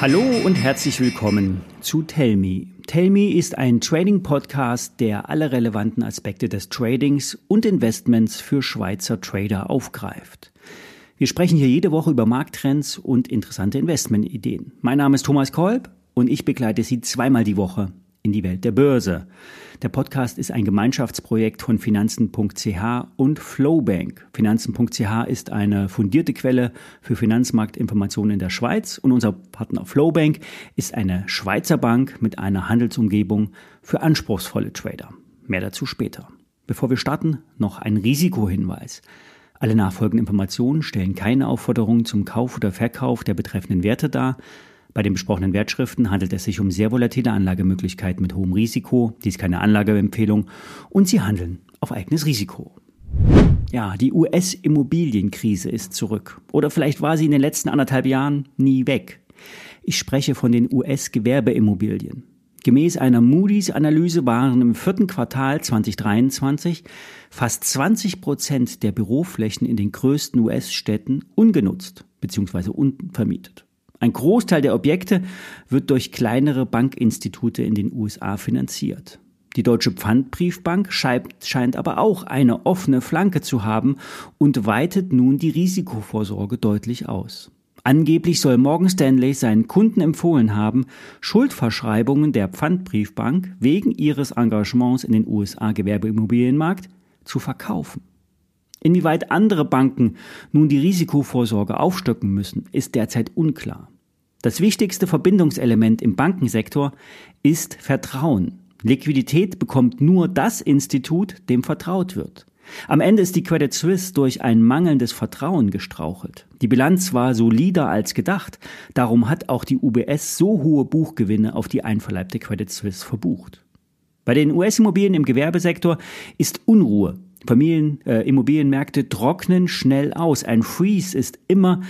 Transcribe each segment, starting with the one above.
Hallo und herzlich willkommen zu Tell Me. Tell Me ist ein Trading-Podcast, der alle relevanten Aspekte des Tradings und Investments für Schweizer Trader aufgreift. Wir sprechen hier jede Woche über Markttrends und interessante Investmentideen. Mein Name ist Thomas Kolb und ich begleite Sie zweimal die Woche in die Welt der Börse. Der Podcast ist ein Gemeinschaftsprojekt von Finanzen.ch und Flowbank. Finanzen.ch ist eine fundierte Quelle für Finanzmarktinformationen in der Schweiz und unser Partner Flowbank ist eine Schweizer Bank mit einer Handelsumgebung für anspruchsvolle Trader. Mehr dazu später. Bevor wir starten, noch ein Risikohinweis. Alle nachfolgenden Informationen stellen keine Aufforderung zum Kauf oder Verkauf der betreffenden Werte dar. Bei den besprochenen Wertschriften handelt es sich um sehr volatile Anlagemöglichkeiten mit hohem Risiko. Dies ist keine Anlageempfehlung und sie handeln auf eigenes Risiko. Ja, die US-Immobilienkrise ist zurück. Oder vielleicht war sie in den letzten anderthalb Jahren nie weg. Ich spreche von den US-Gewerbeimmobilien. Gemäß einer Moody's-Analyse waren im vierten Quartal 2023 fast 20 Prozent der Büroflächen in den größten US-Städten ungenutzt bzw. unvermietet. Ein Großteil der Objekte wird durch kleinere Bankinstitute in den USA finanziert. Die Deutsche Pfandbriefbank scheint aber auch eine offene Flanke zu haben und weitet nun die Risikovorsorge deutlich aus. Angeblich soll Morgan Stanley seinen Kunden empfohlen haben, Schuldverschreibungen der Pfandbriefbank wegen ihres Engagements in den USA Gewerbeimmobilienmarkt zu verkaufen. Inwieweit andere Banken nun die Risikovorsorge aufstocken müssen, ist derzeit unklar. Das wichtigste Verbindungselement im Bankensektor ist Vertrauen. Liquidität bekommt nur das Institut, dem vertraut wird. Am Ende ist die Credit Suisse durch ein mangelndes Vertrauen gestrauchelt. Die Bilanz war solider als gedacht, darum hat auch die UBS so hohe Buchgewinne auf die einverleibte Credit Suisse verbucht. Bei den US-Immobilien im Gewerbesektor ist Unruhe Familien, äh, Immobilienmärkte trocknen schnell aus. Ein Freeze ist immer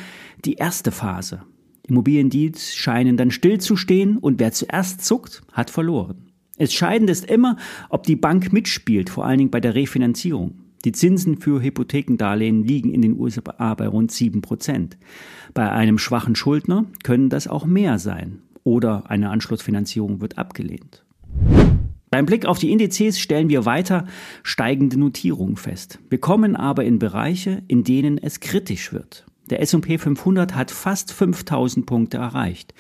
die erste Phase. Immobiliendeals scheinen dann stillzustehen und wer zuerst zuckt, hat verloren. Entscheidend ist immer, ob die Bank mitspielt, vor allen Dingen bei der Refinanzierung. Die Zinsen für Hypothekendarlehen liegen in den USA bei rund 7 Prozent. Bei einem schwachen Schuldner können das auch mehr sein oder eine Anschlussfinanzierung wird abgelehnt. Beim Blick auf die Indizes stellen wir weiter steigende Notierungen fest. Wir kommen aber in Bereiche, in denen es kritisch wird. Der S&P 500 hat fast 5000 Punkte erreicht.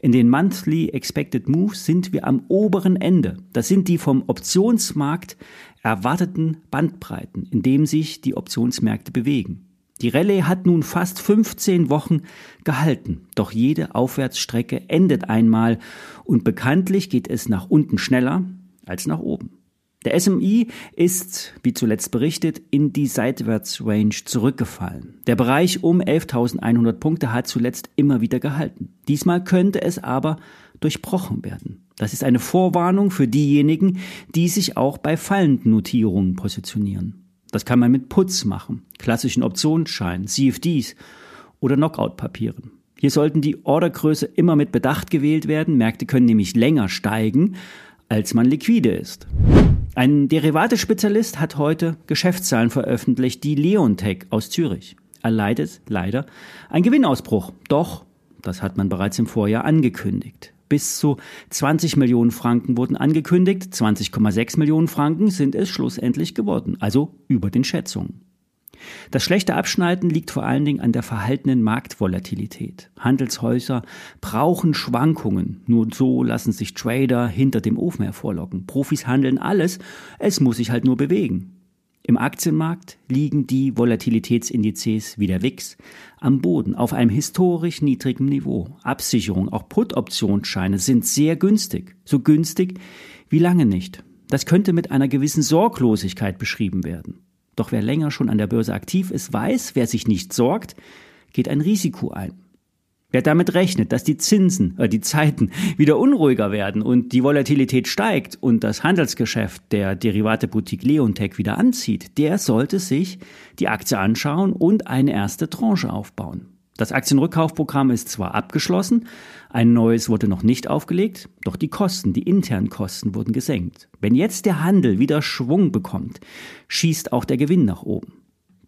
In den Monthly Expected Moves sind wir am oberen Ende. Das sind die vom Optionsmarkt erwarteten Bandbreiten, in dem sich die Optionsmärkte bewegen. Die Rallye hat nun fast 15 Wochen gehalten, doch jede Aufwärtsstrecke endet einmal und bekanntlich geht es nach unten schneller, als nach oben. Der SMI ist, wie zuletzt berichtet, in die Seitwärtsrange zurückgefallen. Der Bereich um 11.100 Punkte hat zuletzt immer wieder gehalten. Diesmal könnte es aber durchbrochen werden. Das ist eine Vorwarnung für diejenigen, die sich auch bei fallenden Notierungen positionieren. Das kann man mit Putz machen, klassischen Optionsscheinen, CFDs oder Knockout-Papieren. Hier sollten die Ordergröße immer mit Bedacht gewählt werden. Märkte können nämlich länger steigen, als man liquide ist. Ein Derivate-Spezialist hat heute Geschäftszahlen veröffentlicht, die Leontech aus Zürich. Er leidet leider ein Gewinnausbruch. Doch, das hat man bereits im Vorjahr angekündigt. Bis zu 20 Millionen Franken wurden angekündigt, 20,6 Millionen Franken sind es schlussendlich geworden, also über den Schätzungen. Das schlechte Abschneiden liegt vor allen Dingen an der verhaltenen Marktvolatilität. Handelshäuser brauchen Schwankungen. Nur so lassen sich Trader hinter dem Ofen hervorlocken. Profis handeln alles, es muss sich halt nur bewegen. Im Aktienmarkt liegen die Volatilitätsindizes wie der WIX am Boden auf einem historisch niedrigen Niveau. Absicherung, auch Put-Optionsscheine sind sehr günstig. So günstig wie lange nicht. Das könnte mit einer gewissen Sorglosigkeit beschrieben werden. Doch wer länger schon an der Börse aktiv ist, weiß, wer sich nicht sorgt, geht ein Risiko ein. Wer damit rechnet, dass die Zinsen, äh, die Zeiten wieder unruhiger werden und die Volatilität steigt und das Handelsgeschäft der Derivate-Boutique Leontech wieder anzieht, der sollte sich die Aktie anschauen und eine erste Tranche aufbauen. Das Aktienrückkaufprogramm ist zwar abgeschlossen, ein neues wurde noch nicht aufgelegt, doch die Kosten, die internen Kosten wurden gesenkt. Wenn jetzt der Handel wieder Schwung bekommt, schießt auch der Gewinn nach oben.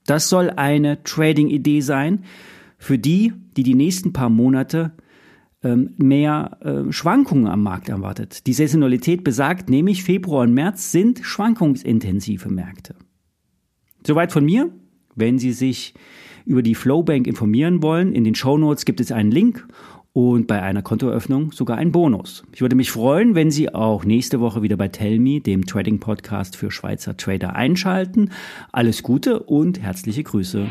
Das soll eine Trading-Idee sein für die, die die nächsten paar Monate ähm, mehr äh, Schwankungen am Markt erwartet. Die Saisonalität besagt nämlich, Februar und März sind schwankungsintensive Märkte. Soweit von mir. Wenn Sie sich über die Flowbank informieren wollen, in den Show Notes gibt es einen Link und bei einer Kontoeröffnung sogar einen Bonus. Ich würde mich freuen, wenn Sie auch nächste Woche wieder bei Tellme, dem Trading Podcast für Schweizer Trader, einschalten. Alles Gute und herzliche Grüße.